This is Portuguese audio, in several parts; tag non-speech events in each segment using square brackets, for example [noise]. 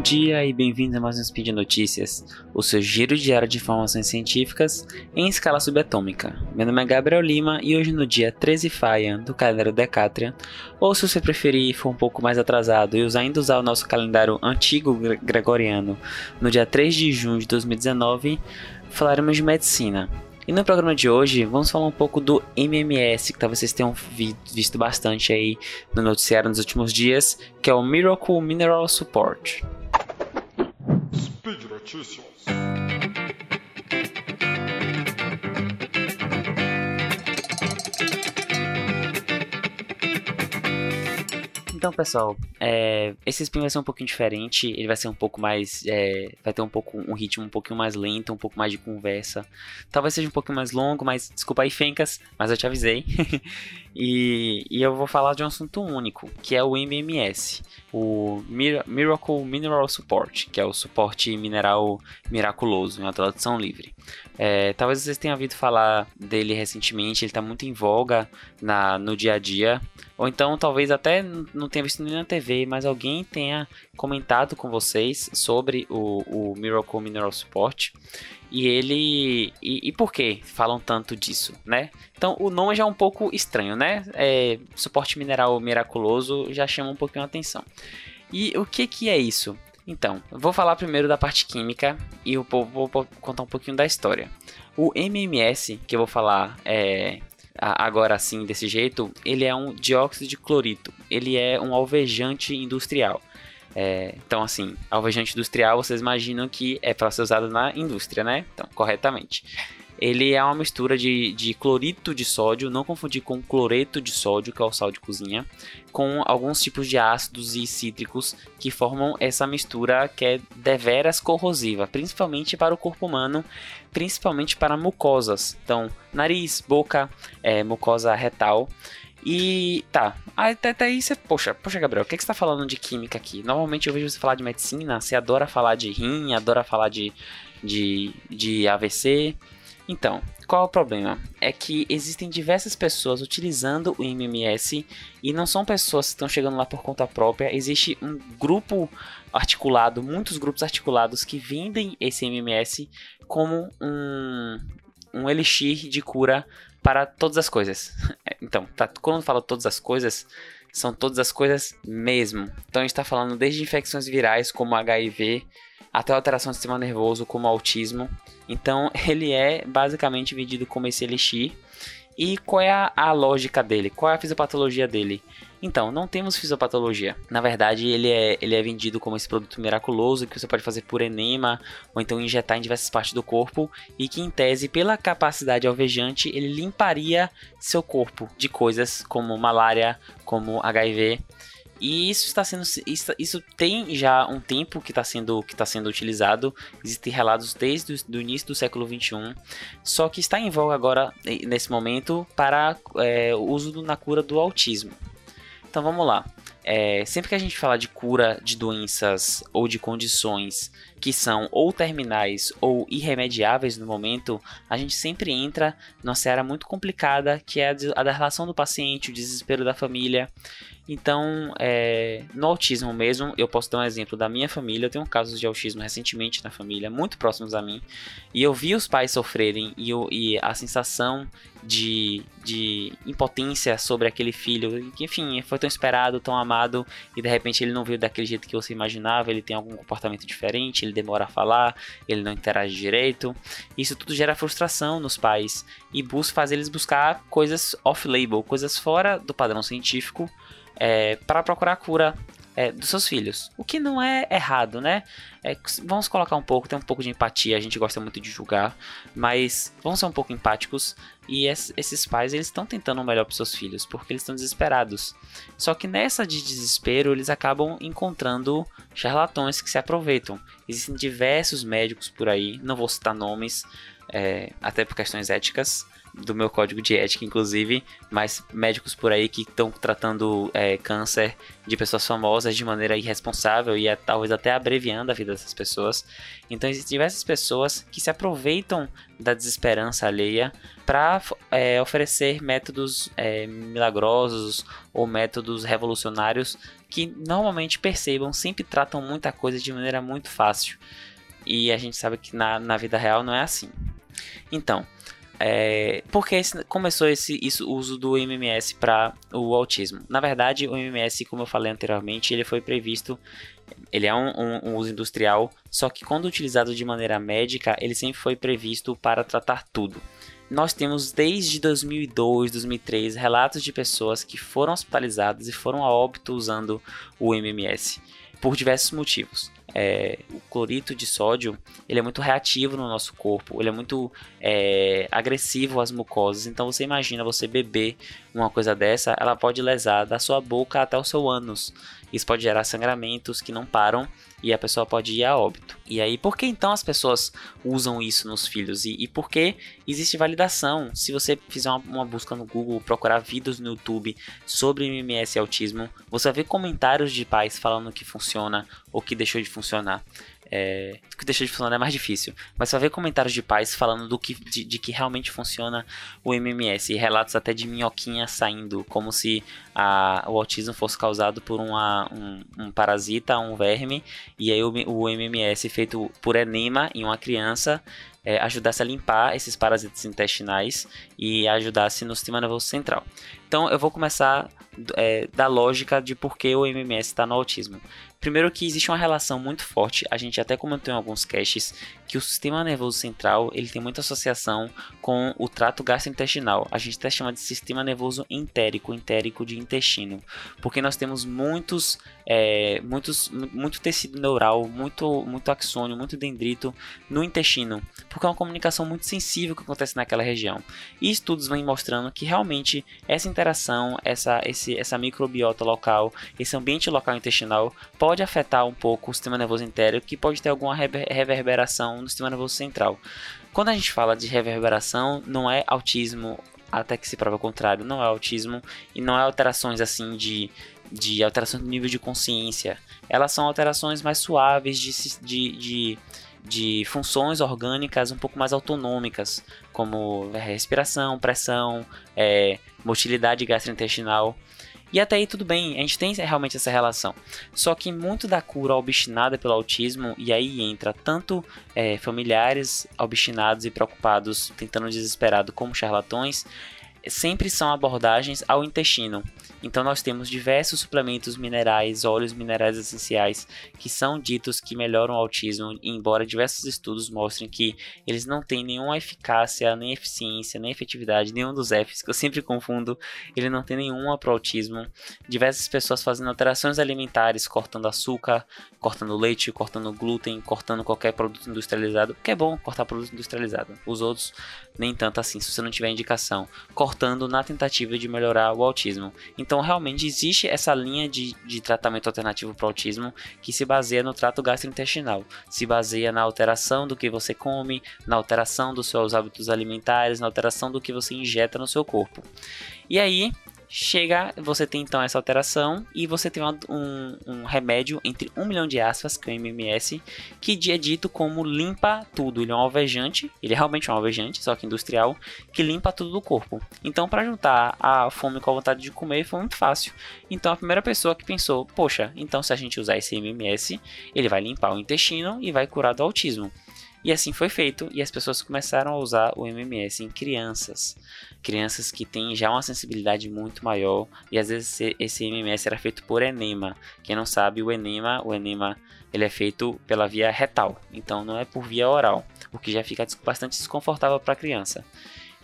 bom dia e bem-vindo a mais um Speed Notícias, o seu giro diário de informações científicas em escala subatômica. Meu nome é Gabriel Lima e hoje no dia 13 Faia do calendário Decatrian, ou se você preferir for um pouco mais atrasado e ainda usar o nosso calendário antigo gregoriano, no dia 3 de junho de 2019, falaremos de medicina. E no programa de hoje vamos falar um pouco do MMS, que talvez vocês tenham vi visto bastante aí no noticiário nos últimos dias, que é o Miracle Mineral Support. Notícias. Então, pessoal, é, esse spin vai ser um pouquinho diferente. Ele vai ser um pouco mais. É, vai ter um pouco um ritmo um pouquinho mais lento, um pouco mais de conversa. Talvez seja um pouquinho mais longo, mas desculpa aí, Fencas, mas eu te avisei. [laughs] e, e, eu vou falar de um assunto único, que é o MMS, o Miracle Mineral Support, que é o suporte mineral miraculoso, em uma tradução livre. É, talvez vocês tenham ouvido falar dele recentemente, ele está muito em voga na, no dia a dia. Ou então, talvez até não tenha visto nem na TV, mas alguém tenha comentado com vocês sobre o, o Miracle Mineral Support. E ele. E, e, por que falam tanto disso, né? Então o nome já é um pouco estranho, né? É, suporte mineral miraculoso já chama um pouquinho a atenção. E o que, que é isso? Então, vou falar primeiro da parte química e eu vou, vou contar um pouquinho da história. O MMS, que eu vou falar é, agora assim, desse jeito, ele é um dióxido de clorito. Ele é um alvejante industrial. É, então, assim, alvejante industrial, vocês imaginam que é para ser usado na indústria, né? Então, corretamente. Ele é uma mistura de, de clorito de sódio, não confundir com cloreto de sódio, que é o sal de cozinha, com alguns tipos de ácidos e cítricos que formam essa mistura que é deveras corrosiva, principalmente para o corpo humano, principalmente para mucosas. Então, nariz, boca, é, mucosa retal. E tá, até, até aí você, poxa, poxa, Gabriel, o que, que você tá falando de química aqui? Normalmente eu vejo você falar de medicina, você adora falar de rim, adora falar de, de, de AVC. Então, qual é o problema? É que existem diversas pessoas utilizando o MMS e não são pessoas que estão chegando lá por conta própria. Existe um grupo articulado, muitos grupos articulados que vendem esse MMS como um, um elixir de cura para todas as coisas. [laughs] Então, tá, quando falo todas as coisas, são todas as coisas mesmo. Então a gente está falando desde infecções virais como HIV até alteração do sistema nervoso como autismo. Então [laughs] ele é basicamente vendido como esse elixir. E qual é a, a, lógica dele? Qual é a fisiopatologia dele? Então, não temos fisiopatologia. Na verdade, ele é, ele é vendido como esse produto miraculoso que você pode fazer por enema ou então injetar em diversas partes do corpo e que, em tese, pela capacidade alvejante, ele limparia seu corpo de coisas como malária, como HIV. E isso está sendo isso, isso tem já um tempo que está sendo que está sendo utilizado. Existem relatos desde o início do século 21, só que está em voga agora nesse momento para é, o uso na cura do autismo. Então vamos lá. É, sempre que a gente fala de cura de doenças ou de condições que são ou terminais ou irremediáveis no momento, a gente sempre entra numa seara muito complicada que é a da relação do paciente, o desespero da família. Então, é, no autismo mesmo, eu posso dar um exemplo da minha família. Eu tenho casos de autismo recentemente na família, muito próximos a mim. E eu vi os pais sofrerem e, eu, e a sensação de, de impotência sobre aquele filho, que enfim, foi tão esperado, tão amado, e de repente ele não veio daquele jeito que você imaginava, ele tem algum comportamento diferente, ele demora a falar, ele não interage direito. Isso tudo gera frustração nos pais e busca fazer eles buscar coisas off-label, coisas fora do padrão científico é, para procurar cura é, dos seus filhos. O que não é errado, né? É, vamos colocar um pouco, tem um pouco de empatia, a gente gosta muito de julgar, mas vamos ser um pouco empáticos. E esses pais, eles estão tentando o melhor para seus filhos, porque eles estão desesperados. Só que nessa de desespero, eles acabam encontrando charlatões que se aproveitam. Existem diversos médicos por aí, não vou citar nomes, é, até por questões éticas, do meu código de ética, inclusive, mas médicos por aí que estão tratando é, câncer de pessoas famosas de maneira irresponsável e é, talvez até abreviando a vida dessas pessoas. Então existem diversas pessoas que se aproveitam da desesperança alheia para é, oferecer métodos é, milagrosos ou métodos revolucionários que normalmente percebam, sempre tratam muita coisa de maneira muito fácil. E a gente sabe que na, na vida real não é assim. Então, é, por que começou esse isso, uso do MMS para o autismo? Na verdade, o MMS, como eu falei anteriormente, ele foi previsto, ele é um, um, um, uso industrial, só que quando utilizado de maneira médica, ele sempre foi previsto para tratar tudo. Nós temos desde 2002, 2003 relatos de pessoas que foram hospitalizadas e foram a óbito usando o MMS por diversos motivos é, o clorito de sódio ele é muito reativo no nosso corpo, ele é muito é, agressivo às mucosas. Então você imagina você beber uma coisa dessa, ela pode lesar da sua boca até o seu ânus. Isso pode gerar sangramentos que não param e a pessoa pode ir a óbito. E aí, por que então as pessoas usam isso nos filhos? E, e por que existe validação? Se você fizer uma, uma, busca no Google, procurar vídeos no YouTube sobre MMS e autismo, você vai ver comentários de pais falando que funciona ou que deixou de funcionar. É, que deixa de funcionar é mais difícil. Mas vai ver comentários de pais falando do que, de, de, que realmente funciona o MMS. E relatos até de minhoquinha saindo, como se a, o autismo fosse causado por uma, um, um, parasita, um verme. E aí o, o MMS feito por enema em uma criança é, ajudasse a limpar esses parasitas intestinais e ajudasse no sistema nervoso central. Então eu vou começar é, da lógica de por que o MMS está no autismo. Primeiro que existe uma relação muito forte, a gente até comentou em alguns caches, que o sistema nervoso central ele tem muita associação com o trato gastrointestinal. A gente até chama de sistema nervoso entérico, entérico de intestino, porque nós temos muitos, é, muitos, muito tecido neural, muito, muito axônio, muito dendrito no intestino, porque é uma comunicação muito sensível que acontece naquela região. E estudos vêm mostrando que realmente essa interação, essa, esse, essa microbiota local, esse ambiente local intestinal pode pode afetar um pouco o sistema nervoso entérico, que pode ter alguma reverberação no sistema nervoso central. Quando a gente fala de reverberação, não é autismo, até que se prova o contrário, não é autismo e não é alterações assim de, de alteração do nível de consciência. Elas são alterações mais suaves de, de, de de funções orgânicas um pouco mais autonômicas, como respiração, pressão, é, motilidade gastrointestinal. E até aí tudo bem, a gente tem realmente essa relação. Só que muito da cura obstinada pelo autismo, e aí entra tanto é, familiares obstinados e preocupados, tentando desesperado, como charlatões, sempre são abordagens ao intestino. Então nós temos diversos suplementos minerais, óleos minerais essenciais que são ditos que melhoram o autismo, embora diversos estudos mostrem que eles não têm nenhuma eficácia, nem eficiência, nem efetividade, nenhum dos Fs, que eu sempre confundo, ele não tem nenhuma para o autismo. Diversas pessoas fazendo alterações alimentares, cortando açúcar, cortando leite, cortando glúten, cortando qualquer produto industrializado, que é bom cortar produto industrializado. Os outros nem tanto assim, se você não tiver indicação, cortando na tentativa de melhorar o autismo. Então, realmente existe essa linha de, de tratamento alternativo para o autismo que se baseia no trato gastrointestinal, se baseia na alteração do que você come, na alteração dos seus hábitos alimentares, na alteração do que você injeta no seu corpo. E aí, Chega, você tem então essa alteração e você tem um, um, remédio entre um milhão de aspas, que é o MMS, que é dito como limpa tudo. Ele é um alvejante, ele é realmente um alvejante, só que industrial, que limpa tudo do corpo. Então, para juntar a fome com a vontade de comer, foi muito fácil. Então, a primeira pessoa que pensou, poxa, então se a gente usar esse MMS, ele vai limpar o intestino e vai curar do autismo. E assim foi feito, e as pessoas começaram a usar o MMS em crianças. Crianças que têm já uma sensibilidade muito maior, e às vezes esse MMS era feito por enema. Quem não sabe, o enema, o enema ele é feito pela via retal, então não é por via oral, o que já fica bastante desconfortável para a criança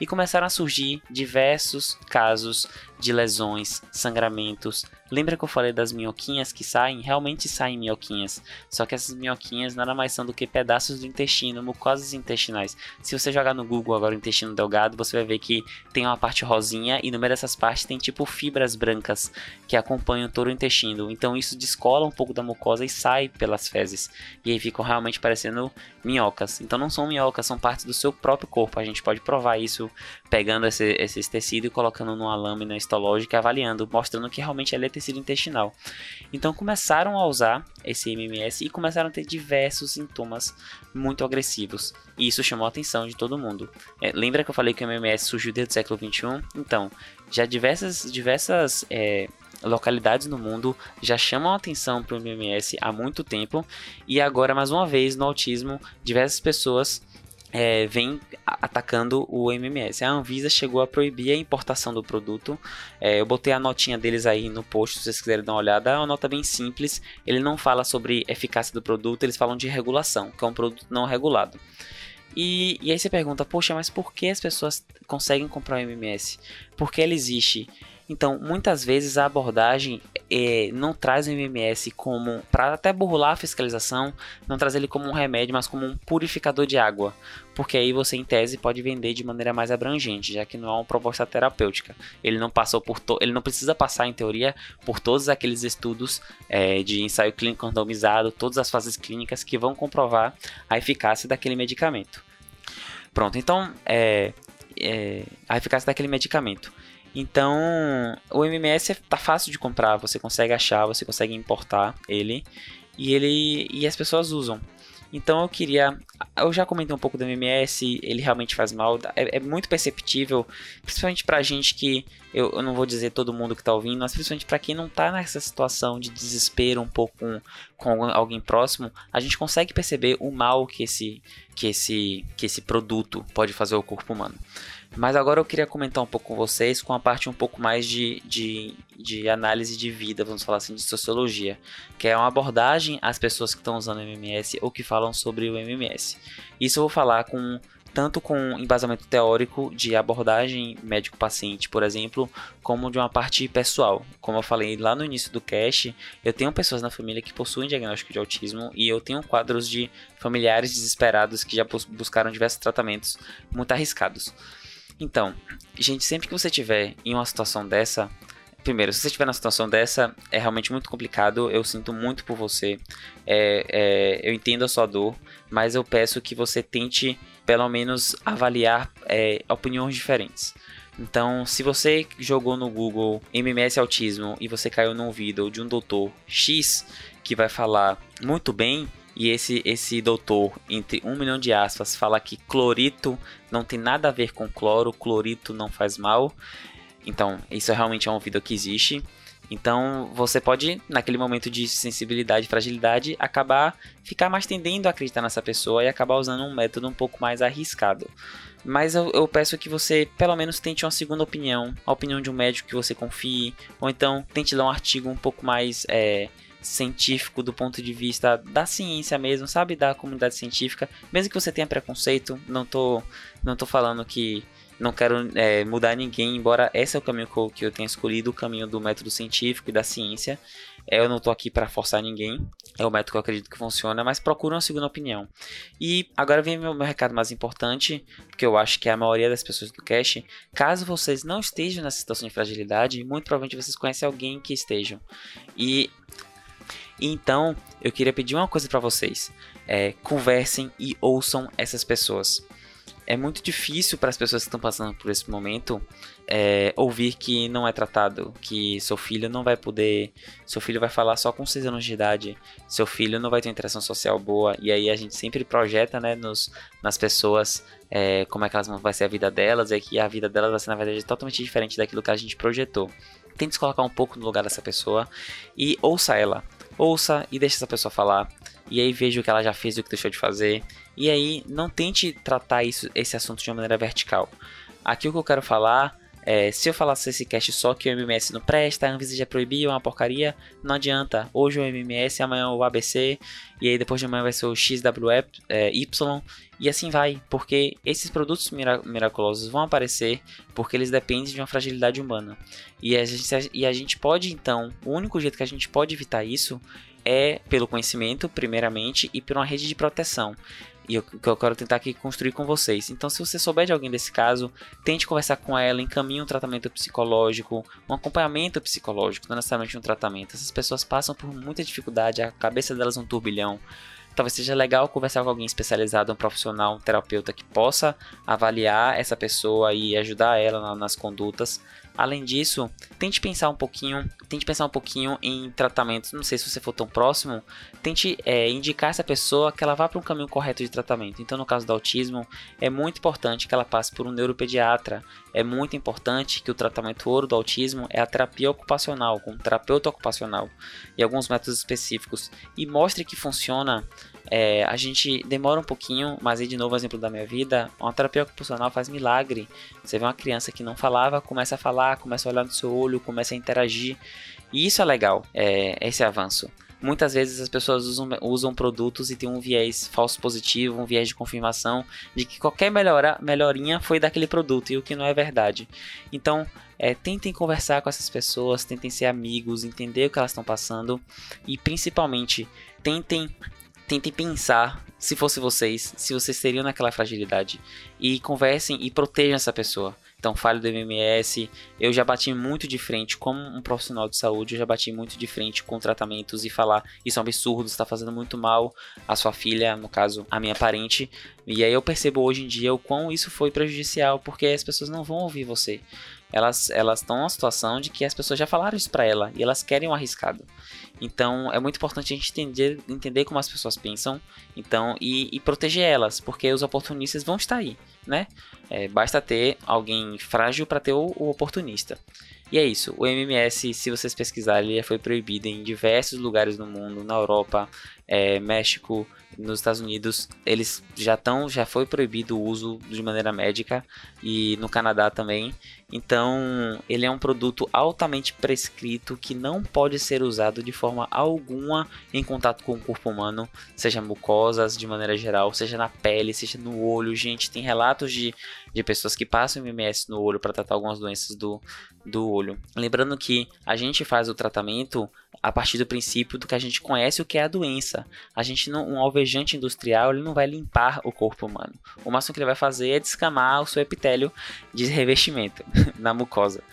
e começaram a surgir diversos casos de lesões, sangramentos. Lembra que eu falei das minhoquinhas que saem? Realmente saem minhoquinhas. Só que essas minhoquinhas nada mais são do que pedaços do intestino, mucosas intestinais. Se você jogar no Google agora intestino delgado, você vai ver que tem uma parte rosinha e no meio dessas partes tem tipo fibras brancas que acompanham todo o intestino. Então isso descola um pouco da mucosa e sai pelas fezes. E aí ficam realmente parecendo minhocas. Então não são minhocas, são partes do seu próprio corpo. A gente pode provar isso pegando esse, esses tecidos e colocando numa lâmina histológica, avaliando, mostrando que realmente ele é tecido intestinal. Então começaram a usar esse MMS e começaram a ter diversos sintomas muito agressivos. E isso chamou a atenção de todo mundo. É, lembra que eu falei que o MMS surgiu desde o século XXI? Então, já diversas, diversas é, localidades no mundo já chamam atenção para o MMS há muito tempo e agora mais uma vez no autismo diversas pessoas é, vem atacando o MMS. A Anvisa chegou a proibir a importação do produto. É, eu botei a notinha deles aí no post, se vocês quiserem dar uma olhada. É uma nota bem simples. Ele não fala sobre eficácia do produto, eles falam de regulação, que é um produto não regulado. E, e aí você pergunta, poxa, mas por que as pessoas conseguem comprar o MMS? Por que ele existe? Então, muitas vezes a abordagem é, não traz o MMS como, para até burlar a fiscalização, não traz ele como um remédio, mas como um purificador de água, porque aí você, em tese, pode vender de maneira mais abrangente, já que não é uma proposta terapêutica. Ele não passou por, ele não precisa passar, em teoria, por todos aqueles estudos é, de ensaio clínico randomizado, todas as fases clínicas que vão comprovar a eficácia daquele medicamento. Pronto, então é, é, a eficácia daquele medicamento. Então, o MMS tá fácil de comprar, você consegue achar, você consegue importar ele e ele e as pessoas usam. Então eu queria. Eu já comentei um pouco do MMS, ele realmente faz mal. É, é muito perceptível, principalmente pra gente que. Eu, eu, não vou dizer todo mundo que tá ouvindo, mas principalmente pra quem não tá nessa situação de desespero um pouco com, com alguém próximo, a gente consegue perceber o mal que esse, que esse, que esse produto pode fazer ao corpo humano. Mas agora eu queria comentar um pouco com vocês com a parte um pouco mais de, de, de análise de vida, vamos falar assim, de sociologia, que é uma abordagem às pessoas que estão usando o MMS ou que falam sobre o MMS. Isso eu vou falar com tanto com embasamento teórico de abordagem médico-paciente, por exemplo, como de uma parte pessoal. Como eu falei lá no início do cast, eu tenho pessoas na família que possuem diagnóstico de autismo e eu tenho quadros de familiares desesperados que já buscaram diversos tratamentos muito arriscados. Então, gente, sempre que você tiver em uma situação dessa, primeiro, se você estiver na situação dessa, é realmente muito complicado. Eu sinto muito por você. É, é, eu entendo a sua dor, mas eu peço que você tente, pelo menos, avaliar é, opiniões diferentes. Então, se você jogou no Google MMS Autismo e você caiu num vídeo de um doutor X que vai falar muito bem, e esse, esse doutor, entre um milhão de aspas, fala que clorito não tem nada a ver com cloro, clorito não faz mal. Então, isso realmente é um vídeo que existe. Então, você pode, naquele momento de sensibilidade e fragilidade, acabar ficar mais tendendo a acreditar nessa pessoa e acabar usando um método um pouco mais arriscado. Mas eu, eu, peço que você, pelo menos, tente uma segunda opinião, a opinião de um médico que você confie, ou então tente ler um artigo um pouco mais é, científico do ponto de vista da ciência mesmo, sabe? Da comunidade científica. Mesmo que você tenha preconceito, não tô, não tô falando que não quero é, mudar ninguém, embora esse é o caminho que eu, tenha escolhido, o caminho do método científico e da ciência. É, eu não tô aqui para forçar ninguém, é o método que eu acredito que funciona, mas procure uma segunda opinião. E agora vem meu, meu recado mais importante, que eu acho que é a maioria das pessoas do cache. Caso vocês não estejam nessa situação de fragilidade, muito provavelmente vocês conhecem alguém que estejam. E então, eu queria pedir uma coisa para vocês: é, conversem e ouçam essas pessoas. É muito difícil para as pessoas que estão passando por esse momento é, ouvir que não é tratado, que seu filho não vai poder, seu filho vai falar só com 6 anos de idade, seu filho não vai ter interação social boa, e aí a gente sempre projeta né, nos, nas pessoas é, como é que elas vai ser a vida delas, e que a vida delas vai ser na verdade totalmente diferente daquilo que a gente projetou. Tente se colocar um pouco no lugar dessa pessoa e ouça ela ouça e deixe essa pessoa falar. E aí veja o que ela já fez e o que deixou de fazer. E aí não tente tratar isso, esse assunto de uma maneira vertical. Aqui o que eu quero falar é, se eu falasse esse cast só que o MMS não presta, a Anvisa já proibiu, é uma porcaria, não adianta. Hoje o MMS, amanhã o ABC, e aí depois de amanhã vai ser o XWY, é, e assim vai, porque esses produtos miraculosos vão aparecer porque eles dependem de uma fragilidade humana. E a gente, e a gente pode então, o único jeito que a gente pode evitar isso é pelo conhecimento, primeiramente, e por uma rede de proteção e que eu quero tentar aqui construir com vocês. Então, se você souber de alguém desse caso, tente conversar com ela, encaminhe um tratamento psicológico, um acompanhamento psicológico, não necessariamente um tratamento. Essas pessoas passam por muita dificuldade, a cabeça delas é um turbilhão. Talvez seja legal conversar com alguém especializado, um profissional, um terapeuta que possa avaliar essa pessoa e ajudar ela nas condutas Além disso, tente pensar um pouquinho, tente pensar um pouquinho em tratamentos. Não sei se você for tão próximo, tente é, indicar essa pessoa que ela vá para um caminho correto de tratamento. Então, no caso do autismo, é muito importante que ela passe por um neuropediatra. É muito importante que o tratamento ouro do autismo é a terapia ocupacional, com um terapeuta ocupacional e alguns métodos específicos. E mostre que funciona é, a gente demora um pouquinho, mas aí de novo, exemplo da minha vida, uma terapia ocupacional faz milagre. Você vê uma criança que não falava, começa a falar, começa a olhar no seu olho, começa a interagir. E isso é legal, é, esse avanço. Muitas vezes as pessoas usam, usam produtos e tem um viés falso positivo, um viés de confirmação de que qualquer melhora, melhorinha foi daquele produto e o que não é verdade. Então, é, tentem conversar com essas pessoas, tentem ser amigos, entender o que elas estão passando e principalmente tentem tentem pensar, se fosse vocês, se vocês teriam naquela fragilidade. E conversem e protejam essa pessoa. Então, fale do MMS. Eu já bati muito de frente, como um profissional de saúde, eu já bati muito de frente com tratamentos e falar: Isso é um absurdo, está fazendo muito mal à sua filha, no caso, a minha parente. E aí eu percebo hoje em dia o quão isso foi prejudicial, porque as pessoas não vão ouvir você. Elas elas estão numa situação de que as pessoas já falaram isso para ela e elas querem um arriscado. Então é muito importante a gente entender, entender como as pessoas pensam, então e, e proteger elas, porque os oportunistas vão estar aí, né? É, basta ter alguém frágil para ter o, o, oportunista. E é isso. O MMS, se vocês pesquisarem, ele foi proibido em diversos lugares do mundo, na Europa, é, México, nos Estados Unidos, eles já estão, já foi proibido o uso de maneira médica e no Canadá também. Então, ele é um produto altamente prescrito que não pode ser usado de forma alguma em contato com o corpo humano, seja mucosas de maneira geral, seja na pele, seja no olho. Gente, tem relatos de, de pessoas que passam MMS no olho para tratar algumas doenças do, do olho. Lembrando que a gente faz o tratamento a partir do princípio do que a gente conhece o que é a doença. A gente não, um alvejante industrial ele não vai limpar o corpo humano. O máximo que ele vai fazer é descamar o seu epitélio de revestimento [laughs] na mucosa.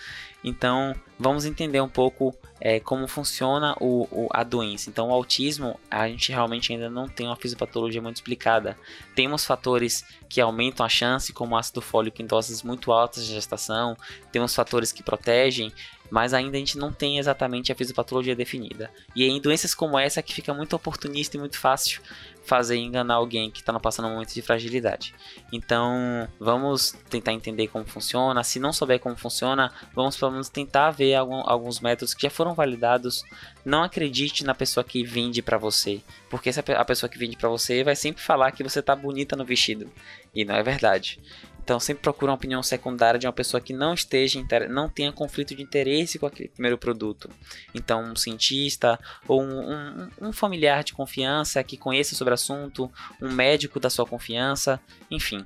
Então, vamos entender um pouco é, como funciona o, o, a doença. Então, o autismo, a gente realmente ainda não tem uma fisiopatologia muito explicada. Temos fatores que aumentam a chance, como ácido fólico em doses muito altas de gestação, temos fatores que protegem, mas ainda a gente não tem exatamente a fisiopatologia definida. E é em doenças como essa que fica muito oportunista e muito fácil fazer enganar alguém que está passando um momento de fragilidade. Então, vamos tentar entender como funciona. Se não souber como funciona, vamos pelo menos tentar ver algum, alguns métodos que já foram validados. Não acredite na pessoa que vende para você, porque a pessoa que vende para você vai sempre falar que você tá bonita no vestido, e não é verdade. Então sempre procura uma opinião secundária de uma pessoa que não esteja não tenha conflito de interesse com aquele primeiro produto. Então um cientista ou um, um, um familiar de confiança que conheça sobre o assunto, um médico da sua confiança, enfim.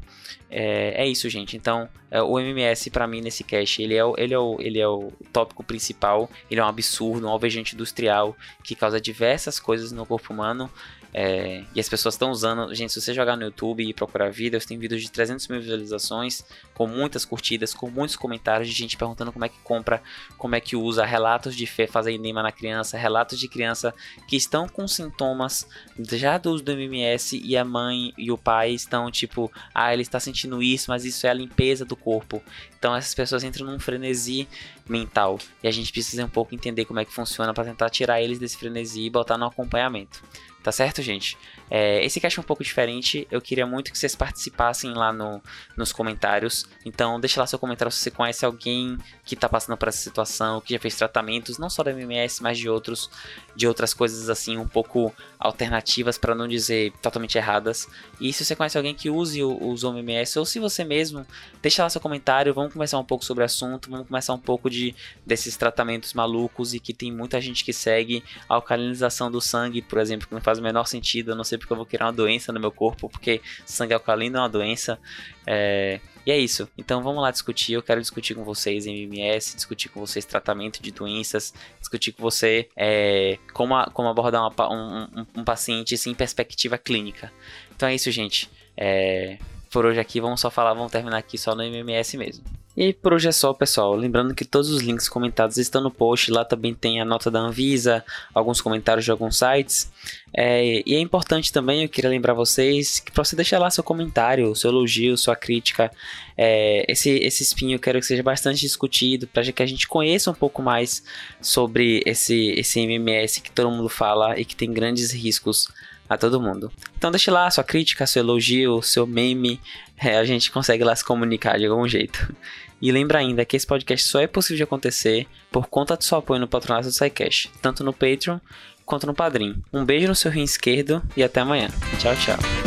É, é isso, gente. Então é, o MMS para mim nesse cache ele é, o, ele, é o, ele é o tópico principal. Ele é um absurdo, um alvejante industrial que causa diversas coisas no corpo humano. É, e as pessoas estão usando. Gente, se você jogar no YouTube e procurar vídeos, tem vídeos de 300 mil visualizações, com muitas curtidas, com muitos comentários de gente perguntando como é que compra, como é que usa, relatos de fé fazer enema na criança, relatos de criança que estão com sintomas já do uso do MMS e a mãe e o pai estão tipo, ah, ele está sentindo isso, mas isso é a limpeza do corpo. Então essas pessoas entram num frenesi mental e a gente precisa um pouco entender como é que funciona para tentar tirar eles desse frenesi e botar no acompanhamento. Tá certo, gente? É, esse cast é um pouco diferente. Eu queria muito que vocês participassem lá no, nos comentários. Então, deixa lá seu comentário se você conhece alguém que está passando por essa situação, que já fez tratamentos, não só da MMS, mas de outros, de outras coisas assim, um pouco alternativas, para não dizer totalmente erradas. E se você conhece alguém que use os MMS, ou se você mesmo, deixa lá seu comentário. Vamos conversar um pouco sobre o assunto. Vamos começar um pouco de desses tratamentos malucos e que tem muita gente que segue a alcalinização do sangue, por exemplo, que não faz faz o menor sentido. Eu não sei porque eu vou criar uma doença no meu corpo, porque sangue alcalino é uma doença. É... E é isso. Então vamos lá discutir. Eu quero discutir com vocês MMS, discutir com vocês tratamento de doenças, discutir com você é, como, a, como abordar uma, um, um, um, paciente sem perspectiva clínica. Então é isso, gente. É, por hoje aqui vamos só falar, vamos terminar aqui só no MMS mesmo. E por hoje é só, pessoal. Lembrando que todos os links comentados estão no post. Lá também tem a nota da Anvisa, alguns comentários de alguns sites. É, e é importante também, eu queria lembrar vocês, que para você deixar lá seu comentário, seu elogio, sua crítica. É, esse, esse espinho eu quero que seja bastante discutido, para que a gente conheça um pouco mais sobre esse, esse MMS que todo mundo fala e que tem grandes riscos a todo mundo. Então deixe lá sua crítica, seu elogio, seu meme, é, a gente consegue lá se comunicar de algum jeito. E lembra ainda que esse podcast só é possível de acontecer por conta do seu apoio no patronato do SciCash, tanto no Patreon quanto no Padrim. Um beijo no seu rim esquerdo e até amanhã. Tchau, tchau.